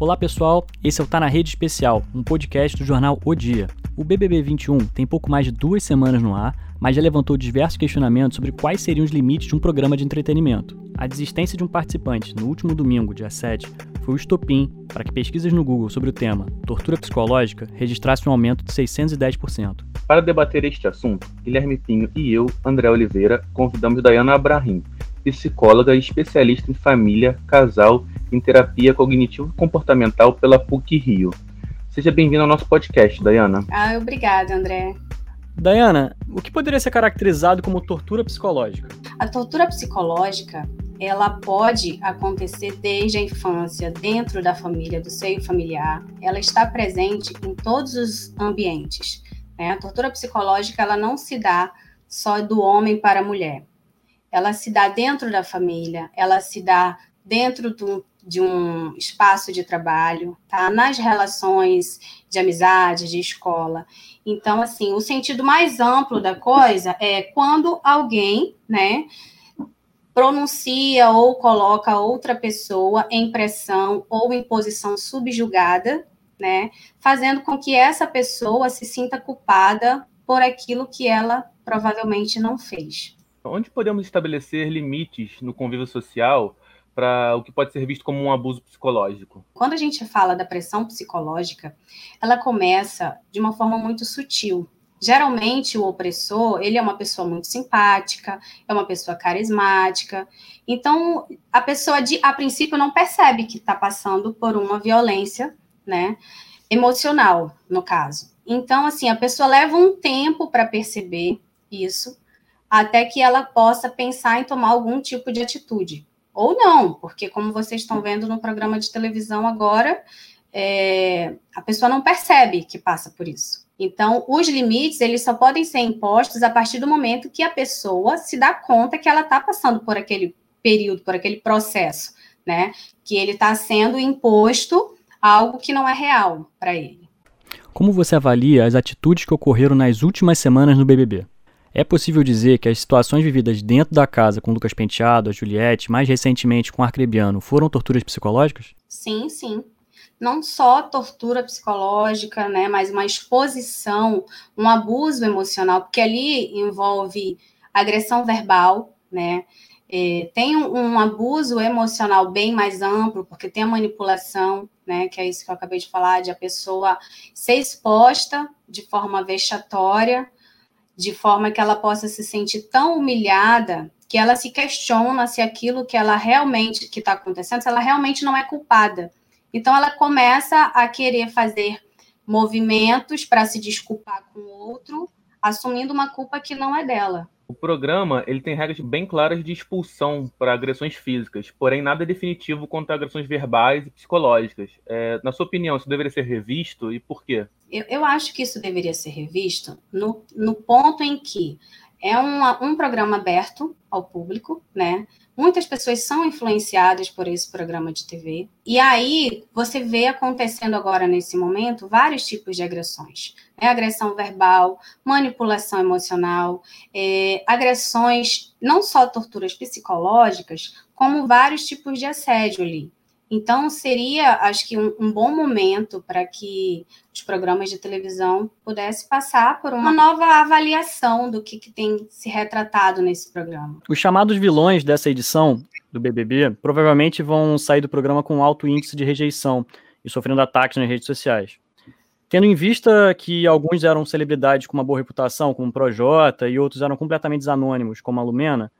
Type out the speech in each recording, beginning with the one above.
Olá pessoal, esse é o Tá na Rede Especial, um podcast do jornal O Dia. O BBB 21 tem pouco mais de duas semanas no ar, mas já levantou diversos questionamentos sobre quais seriam os limites de um programa de entretenimento. A desistência de um participante no último domingo, dia 7, foi o estopim para que pesquisas no Google sobre o tema tortura psicológica registrassem um aumento de 610%. Para debater este assunto, Guilherme Pinho e eu, André Oliveira, convidamos Dayana Abrahim, psicóloga e especialista em família, casal em terapia cognitivo-comportamental pela PUC-Rio. Seja bem-vinda ao nosso podcast, Dayana. Ah, obrigada, André. Dayana, o que poderia ser caracterizado como tortura psicológica? A tortura psicológica, ela pode acontecer desde a infância, dentro da família, do seio familiar. Ela está presente em todos os ambientes. Né? A tortura psicológica, ela não se dá só do homem para a mulher. Ela se dá dentro da família, ela se dá dentro do, de um espaço de trabalho, tá? Nas relações de amizade, de escola. Então, assim, o sentido mais amplo da coisa é quando alguém, né, pronuncia ou coloca outra pessoa em pressão ou em posição subjugada, né, fazendo com que essa pessoa se sinta culpada por aquilo que ela provavelmente não fez. Onde podemos estabelecer limites no convívio social para o que pode ser visto como um abuso psicológico? Quando a gente fala da pressão psicológica, ela começa de uma forma muito sutil. Geralmente o opressor, ele é uma pessoa muito simpática, é uma pessoa carismática. Então, a pessoa de, a princípio não percebe que está passando por uma violência, né, emocional, no caso. Então, assim, a pessoa leva um tempo para perceber isso, até que ela possa pensar em tomar algum tipo de atitude. Ou não, porque como vocês estão vendo no programa de televisão agora, é, a pessoa não percebe que passa por isso. Então, os limites, eles só podem ser impostos a partir do momento que a pessoa se dá conta que ela está passando por aquele período, por aquele processo, né? Que ele está sendo imposto algo que não é real para ele. Como você avalia as atitudes que ocorreram nas últimas semanas no BBB? É possível dizer que as situações vividas dentro da casa com Lucas Penteado, a Juliette, mais recentemente com Arcrebiano, foram torturas psicológicas? Sim, sim. Não só tortura psicológica, né, mas uma exposição, um abuso emocional, porque ali envolve agressão verbal, né, é, tem um, um, abuso emocional bem mais amplo, porque tem a manipulação, né, que é isso que eu acabei de falar, de a pessoa ser exposta de forma vexatória de forma que ela possa se sentir tão humilhada que ela se questiona se aquilo que ela realmente que está acontecendo, se ela realmente não é culpada. Então ela começa a querer fazer movimentos para se desculpar com o outro, assumindo uma culpa que não é dela. O programa ele tem regras bem claras de expulsão para agressões físicas, porém nada definitivo quanto a agressões verbais e psicológicas. É, na sua opinião, isso deveria ser revisto e por quê? Eu, eu acho que isso deveria ser revisto no, no ponto em que é uma, um programa aberto ao público, né? Muitas pessoas são influenciadas por esse programa de TV. E aí você vê acontecendo agora nesse momento vários tipos de agressões. Né? Agressão verbal, manipulação emocional, é, agressões, não só torturas psicológicas, como vários tipos de assédio ali. Então, seria, acho que, um, um bom momento para que os programas de televisão pudessem passar por uma nova avaliação do que, que tem se retratado nesse programa. Os chamados vilões dessa edição do BBB provavelmente vão sair do programa com alto índice de rejeição e sofrendo ataques nas redes sociais. Tendo em vista que alguns eram celebridades com uma boa reputação, como o Projota, e outros eram completamente anônimos, como a Lumena,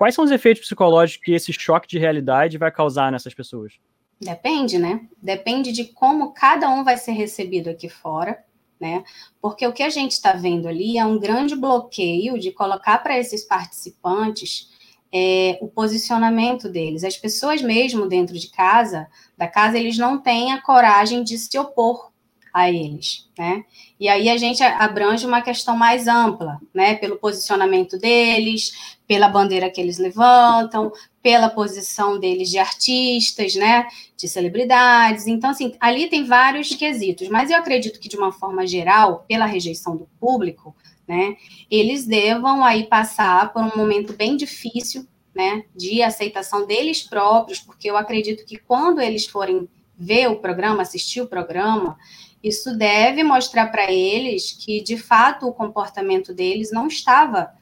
Quais são os efeitos psicológicos que esse choque de realidade vai causar nessas pessoas? Depende, né? Depende de como cada um vai ser recebido aqui fora, né? Porque o que a gente está vendo ali é um grande bloqueio de colocar para esses participantes é, o posicionamento deles. As pessoas mesmo dentro de casa, da casa, eles não têm a coragem de se opor a eles, né? E aí a gente abrange uma questão mais ampla, né? Pelo posicionamento deles, pela bandeira que eles levantam, pela posição deles de artistas, né? De celebridades. Então, assim, ali tem vários quesitos, mas eu acredito que, de uma forma geral, pela rejeição do público, né? Eles devam aí passar por um momento bem difícil, né? De aceitação deles próprios, porque eu acredito que quando eles forem ver o programa, assistir o programa, isso deve mostrar para eles que, de fato, o comportamento deles não estava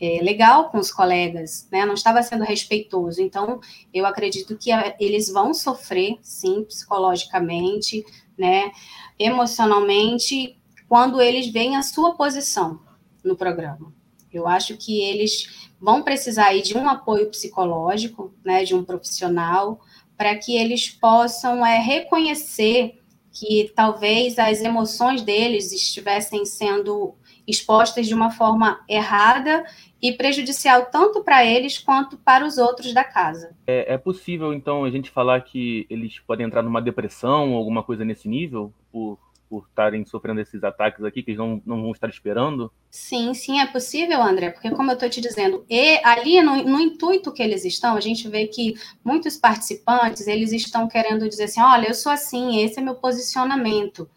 é, legal com os colegas, né? não estava sendo respeitoso. Então, eu acredito que eles vão sofrer, sim, psicologicamente, né? emocionalmente, quando eles veem a sua posição no programa. Eu acho que eles vão precisar aí de um apoio psicológico, né, de um profissional, para que eles possam é, reconhecer que talvez as emoções deles estivessem sendo expostas de uma forma errada e prejudicial tanto para eles quanto para os outros da casa. É, é, possível, então, a gente falar que eles podem entrar numa depressão ou alguma coisa nesse nível por por estarem sofrendo esses ataques aqui, que eles não, não vão estar esperando? Sim, sim, é possível, André, porque como eu estou te dizendo, e ali no, no, intuito que eles estão, a gente vê que muitos participantes, eles estão querendo dizer assim, olha, eu sou assim, esse é meu posicionamento.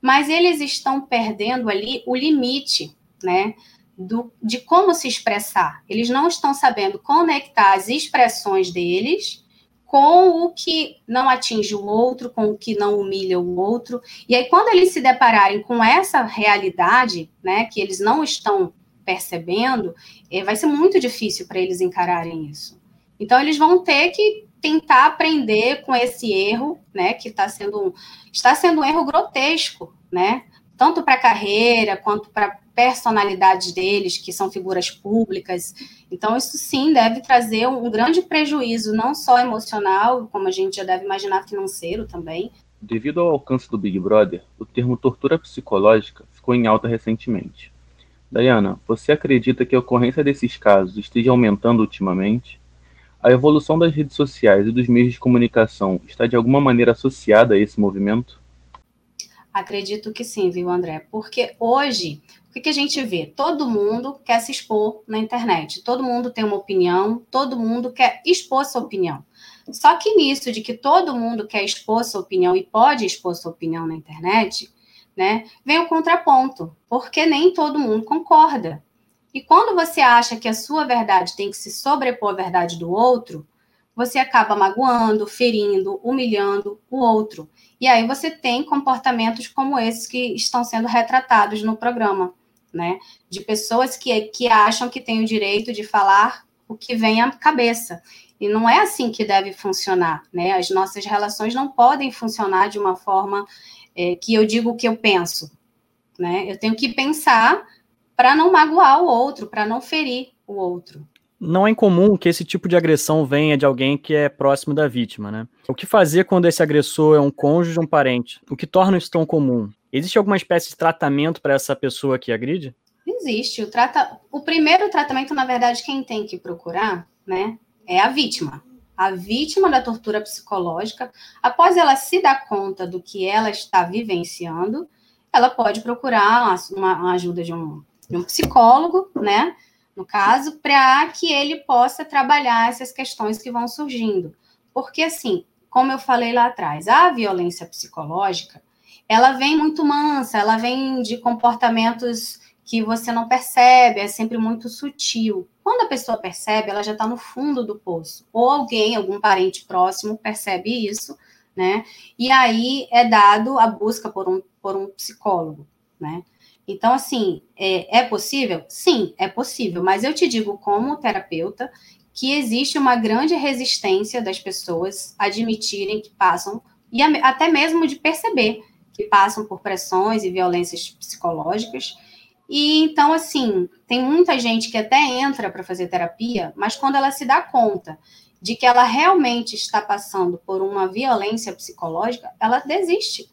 Mas eles estão perdendo ali o limite, né, do, de como se expressar. Eles não estão sabendo conectar as expressões deles com o que não atinge o outro, com o que não humilha o outro. E aí, quando eles se depararem com essa realidade, né, que eles não estão percebendo, é, vai ser muito difícil para eles encararem isso. Então, eles vão ter que tentar aprender com esse erro, né, que está sendo, está sendo um erro grotesco, né, tanto para a carreira quanto para personalidades deles, que são figuras públicas. Então, isso sim deve trazer um grande prejuízo, não só emocional, como a gente já deve imaginar, financeiro também. Devido ao alcance do Big Brother, o termo tortura psicológica ficou em alta recentemente. Diana, você acredita que a ocorrência desses casos esteja aumentando ultimamente? A evolução das redes sociais e dos meios de comunicação está de alguma maneira associada a esse movimento? Acredito que sim, viu, André? Porque hoje o que, a gente vê? Todo mundo quer se expor na internet, todo mundo tem uma opinião, todo mundo quer expor sua opinião. Só que nisso de que todo mundo quer expor sua opinião e pode expor sua opinião na internet, né, vem o contraponto, porque nem todo mundo concorda. E quando você acha que a sua verdade tem que se sobrepor à verdade do outro, você acaba magoando, ferindo, humilhando o outro. E aí você tem comportamentos como esses que estão sendo retratados no programa né? De pessoas que, que acham que têm o direito de falar o que vem à cabeça. E não é assim que deve funcionar, né? As nossas relações não podem funcionar de uma forma é, que eu digo o que eu penso, né? Eu tenho que pensar para não magoar o outro, para não ferir o outro. Não é incomum que esse tipo de agressão venha de alguém que é próximo da vítima, né? O que fazer quando esse agressor é um cônjuge ou um parente? O que torna isso tão comum? Existe alguma espécie de tratamento para essa pessoa que agride? Existe. O, trata... o primeiro tratamento, na verdade, quem tem que procurar, né, é a vítima. A vítima da tortura psicológica, após ela se dar conta do que ela está vivenciando, ela pode procurar uma, uma ajuda de um, de um psicólogo, né, no caso, para que ele possa trabalhar essas questões que vão surgindo. Porque, assim, como eu falei lá atrás, a violência psicológica, ela vem muito mansa, ela vem de comportamentos que você não percebe, é sempre muito sutil. Quando a pessoa percebe, ela já está no fundo do poço. Ou alguém, algum parente próximo, percebe isso, né? E aí é dado a busca por um, por um psicólogo, né? Então, assim, é, é possível? Sim, é possível, mas eu te digo, como terapeuta, que existe uma grande resistência das pessoas admitirem que passam, e até mesmo de perceber que passam por pressões e violências psicológicas. E então, assim, tem muita gente que até entra para fazer terapia, mas quando ela se dá conta de que ela realmente está passando por uma violência psicológica, ela desiste.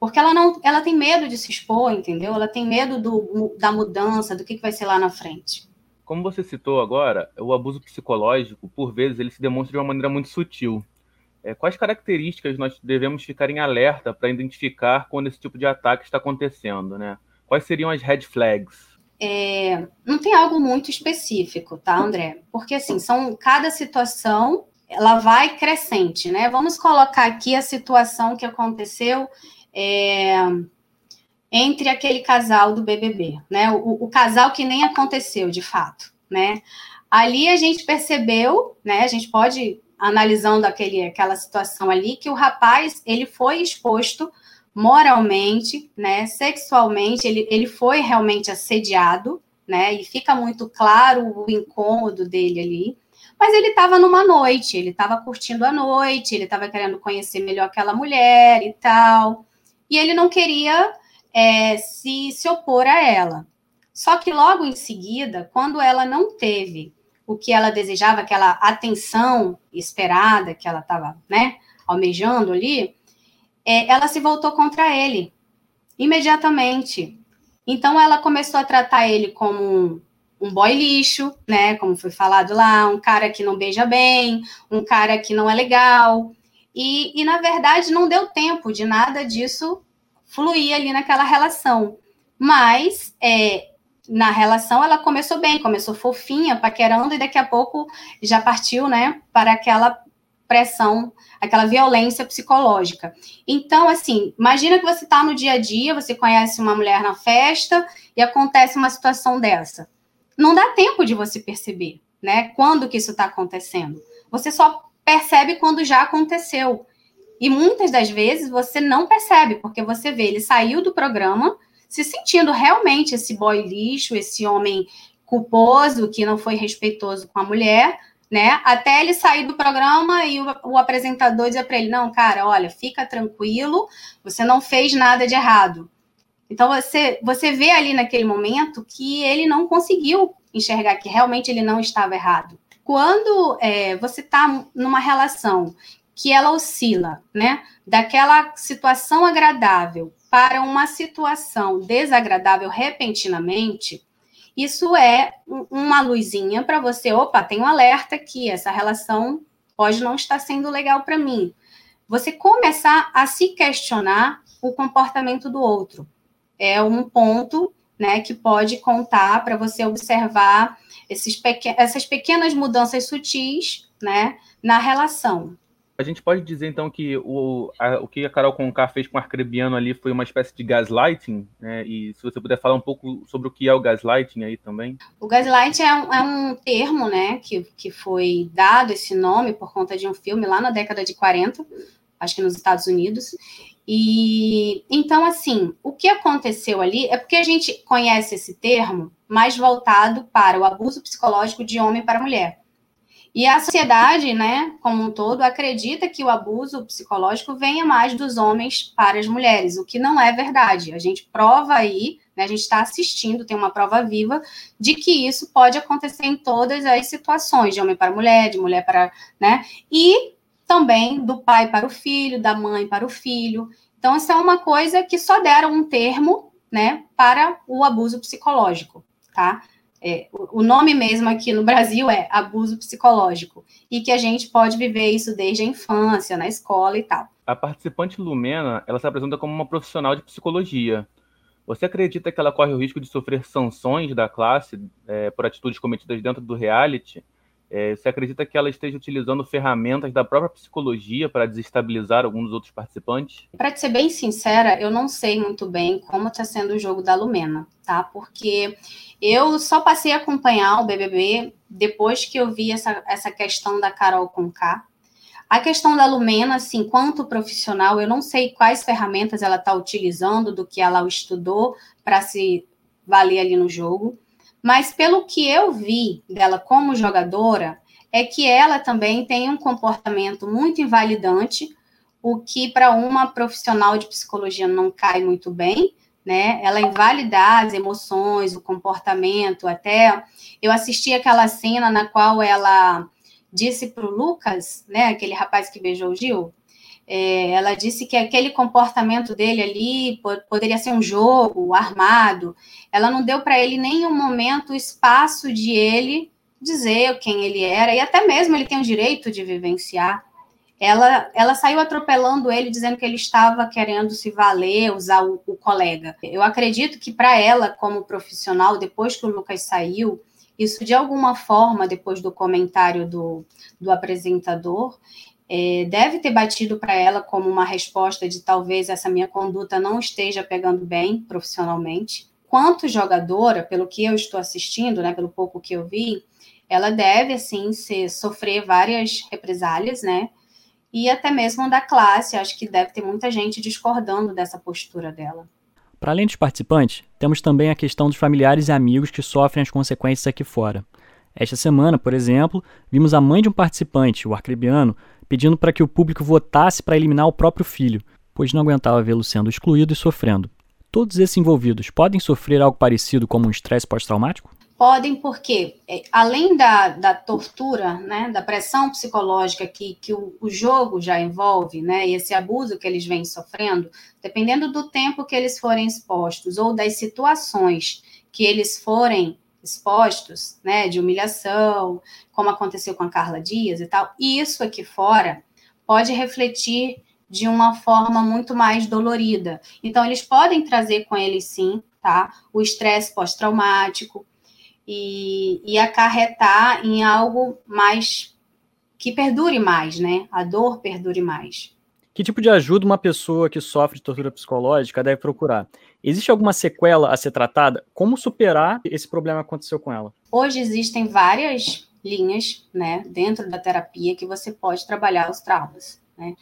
Porque ela não, ela tem medo de se expor, entendeu? Ela tem medo do, da mudança, do que, que vai ser lá na frente. Como você citou agora, o abuso psicológico, por vezes, ele se demonstra de uma maneira muito sutil. É, quais características nós devemos ficar em alerta para identificar quando esse tipo de ataque está acontecendo, né? Quais seriam as red flags? É, não tem algo muito específico, tá, André? Porque assim, são cada situação ela vai crescente, né? Vamos colocar aqui a situação que aconteceu é, entre aquele casal do BBB, né? O, o, casal que nem aconteceu de fato, né? Ali a gente percebeu, né? A gente pode analisando aquele, aquela situação ali, que o rapaz ele foi exposto moralmente, né, sexualmente, ele, ele foi realmente assediado, né, e fica muito claro o incômodo dele ali. Mas ele estava numa noite, ele estava curtindo a noite, ele estava querendo conhecer melhor aquela mulher e tal, e ele não queria é, se, se opor a ela. Só que logo em seguida, quando ela não teve o que ela desejava, aquela atenção esperada que ela estava, né, almejando ali, é, ela se voltou contra ele imediatamente. Então ela começou a tratar ele como um, um boy lixo, né, como foi falado lá, um cara que não beija bem, um cara que não é legal. E, e na verdade não deu tempo de nada disso fluir ali naquela relação. Mas é, na relação ela começou bem, começou fofinha, paquerando, e daqui a pouco já partiu, né, para aquela pressão, aquela violência psicológica. Então, assim, imagina que você está no dia a dia, você conhece uma mulher na festa e acontece uma situação dessa. Não dá tempo de você perceber, né, quando que isso está acontecendo. Você só percebe quando já aconteceu. E muitas das vezes você não percebe, porque você vê, ele saiu do programa se sentindo realmente esse boy lixo, esse homem culposo que não foi respeitoso com a mulher, né? Até ele sair do programa e o, o apresentador dizer para ele: não, cara, olha, fica tranquilo, você não fez nada de errado. Então você, você vê ali naquele momento que ele não conseguiu enxergar que realmente ele não estava errado. Quando é, você está numa relação que ela oscila, né, daquela situação agradável para uma situação desagradável repentinamente, isso é uma luzinha para você, opa, tem um alerta aqui, essa relação pode não estar sendo legal para mim. Você começar a se questionar o comportamento do outro. É um ponto né, que pode contar para você observar esses pequ essas pequenas mudanças sutis né, na relação. A gente pode dizer, então, que o, a, o que a Carol Conká fez com o Arcrebiano ali foi uma espécie de gaslighting, né? E se você puder falar um pouco sobre o que é o gaslighting aí também. O gaslighting é um, é um termo, né, que, que foi dado esse nome por conta de um filme lá na década de 40, acho que nos Estados Unidos. E então, assim, o que aconteceu ali é porque a gente conhece esse termo mais voltado para o abuso psicológico de homem para mulher. E a sociedade, né, como um todo, acredita que o abuso psicológico venha mais dos homens para as mulheres, o que não é verdade. A gente prova aí, né, a gente está assistindo, tem uma prova viva de que isso pode acontecer em todas as situações, de homem para mulher, de mulher para, né, e também do pai para o filho, da mãe para o filho. Então, isso é uma coisa que só deram um termo, né, para o abuso psicológico, tá? É, o nome mesmo aqui no Brasil é abuso psicológico, e que a gente pode viver isso desde a infância, na escola e tal. A participante Lumena, ela se apresenta como uma profissional de psicologia. Você acredita que ela corre o risco de sofrer sanções da classe é, por atitudes cometidas dentro do reality? É, você acredita que ela esteja utilizando ferramentas da própria psicologia para desestabilizar alguns dos outros participantes? Para ser bem sincera, eu não sei muito bem como está sendo o jogo da Lumena, tá? Porque eu só passei a acompanhar o BBB depois que eu vi essa, essa questão da Carol Conká. A questão da Lumena, assim, quanto profissional, eu não sei quais ferramentas ela está utilizando, do que ela estudou para se valer ali no jogo. Mas pelo que eu vi dela como jogadora, é que ela também tem um comportamento muito invalidante, o que para uma profissional de psicologia não cai muito bem, né? Ela invalidar as emoções, o comportamento, até eu assisti aquela cena na qual ela disse para o Lucas, né, aquele rapaz que beijou o Gil, é, ela disse que aquele comportamento dele ali poderia ser um jogo armado. Ela não deu para ele nenhum momento espaço de ele dizer quem ele era, e até mesmo ele tem o direito de vivenciar. Ela, ela saiu atropelando ele, dizendo que ele estava querendo se valer, usar o, o colega. Eu acredito que para ela, como profissional, depois que o Lucas saiu, isso de alguma forma, depois do comentário do, do apresentador, é, deve ter batido para ela como uma resposta de talvez essa minha conduta não esteja pegando bem profissionalmente. Quanto jogadora, pelo que eu estou assistindo, né, pelo pouco que eu vi, ela deve, assim, ser, sofrer várias represálias, né? E até mesmo da classe, acho que deve ter muita gente discordando dessa postura dela. Para além dos participantes, temos também a questão dos familiares e amigos que sofrem as consequências aqui fora. Esta semana, por exemplo, vimos a mãe de um participante, o arcrebiano, pedindo para que o público votasse para eliminar o próprio filho, pois não aguentava vê-lo sendo excluído e sofrendo. Todos esses envolvidos podem sofrer algo parecido como um estresse pós-traumático? Podem, porque é, além da, da tortura, né, da pressão psicológica que, que o, o, jogo já envolve, né, e esse abuso que eles vêm sofrendo, dependendo do tempo que eles forem expostos ou das situações que eles forem expostos, né, de humilhação, como aconteceu com a Carla Dias e tal, e isso aqui fora pode refletir de uma forma muito mais dolorida. Então, eles podem trazer com eles, sim, tá, o estresse pós-traumático, e, e acarretar em algo mais que perdure mais, né? A dor perdure mais. Que tipo de ajuda uma pessoa que sofre de tortura psicológica deve procurar? Existe alguma sequela a ser tratada? Como superar esse problema que aconteceu com ela? Hoje existem várias linhas, né, dentro da terapia que você pode trabalhar os traumas, né?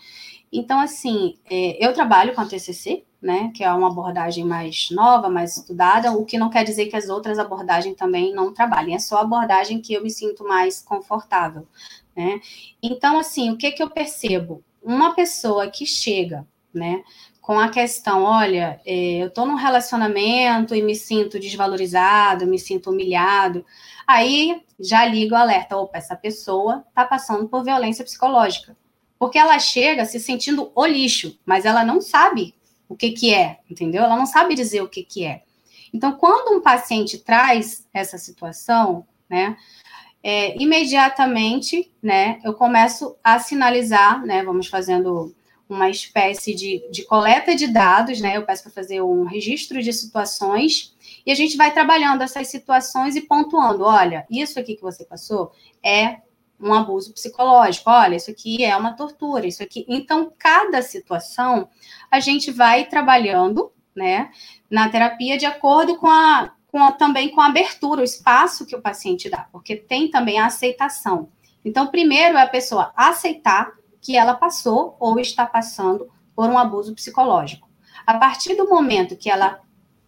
Então, assim, é, eu trabalho com a TCC, né, que é uma abordagem mais nova, mais estudada, o que não quer dizer que as outras abordagens também não trabalhem, é só a abordagem que eu me sinto mais confortável, né? Então, assim, o que que eu percebo? Uma pessoa que chega, né, com a questão, olha, é, eu estou num relacionamento e me sinto desvalorizado, me sinto humilhado, aí já ligo o alerta, opa, essa pessoa está passando por violência psicológica, porque ela chega se sentindo o lixo, mas ela não sabe o que, que é, entendeu? Ela não sabe dizer o que, que é. Então, quando um paciente traz essa situação, né, é, imediatamente, né, eu começo a sinalizar, né, vamos fazendo uma espécie de, de coleta de dados, né, eu peço para fazer um registro de situações, e a gente vai trabalhando essas situações e pontuando, olha, isso aqui que você passou é um abuso psicológico, olha, isso aqui é uma tortura, isso aqui. Então, cada situação a gente vai trabalhando, né, na terapia de acordo com a, com também com a abertura, o espaço que o paciente dá, porque tem também a aceitação. Então, primeiro é a pessoa aceitar que ela passou ou está passando por um abuso psicológico. A partir do momento que ela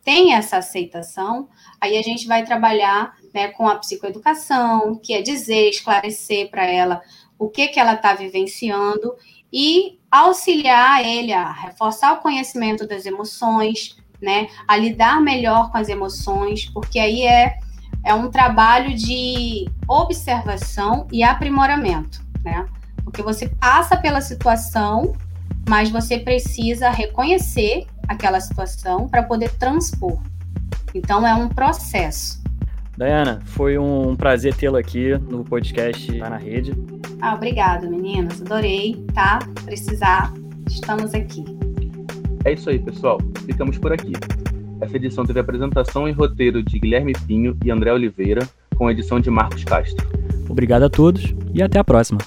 tem essa aceitação, aí a gente vai trabalhar né, com a psicoeducação, que é dizer, esclarecer para ela o que, que ela está vivenciando e auxiliar ele a reforçar o conhecimento das emoções, né, a lidar melhor com as emoções, porque aí é, é um trabalho de observação e aprimoramento, né? Porque você passa pela situação, mas você precisa reconhecer aquela situação para poder transpor. Então é um processo. Dayana, foi um prazer tê-la aqui no podcast Tá na Rede. Ah, obrigado, meninas. Adorei, tá? Precisar, estamos aqui. É isso aí, pessoal. Ficamos por aqui. Essa edição teve apresentação e roteiro de Guilherme Pinho e André Oliveira, com edição de Marcos Castro. Obrigado a todos e até a próxima.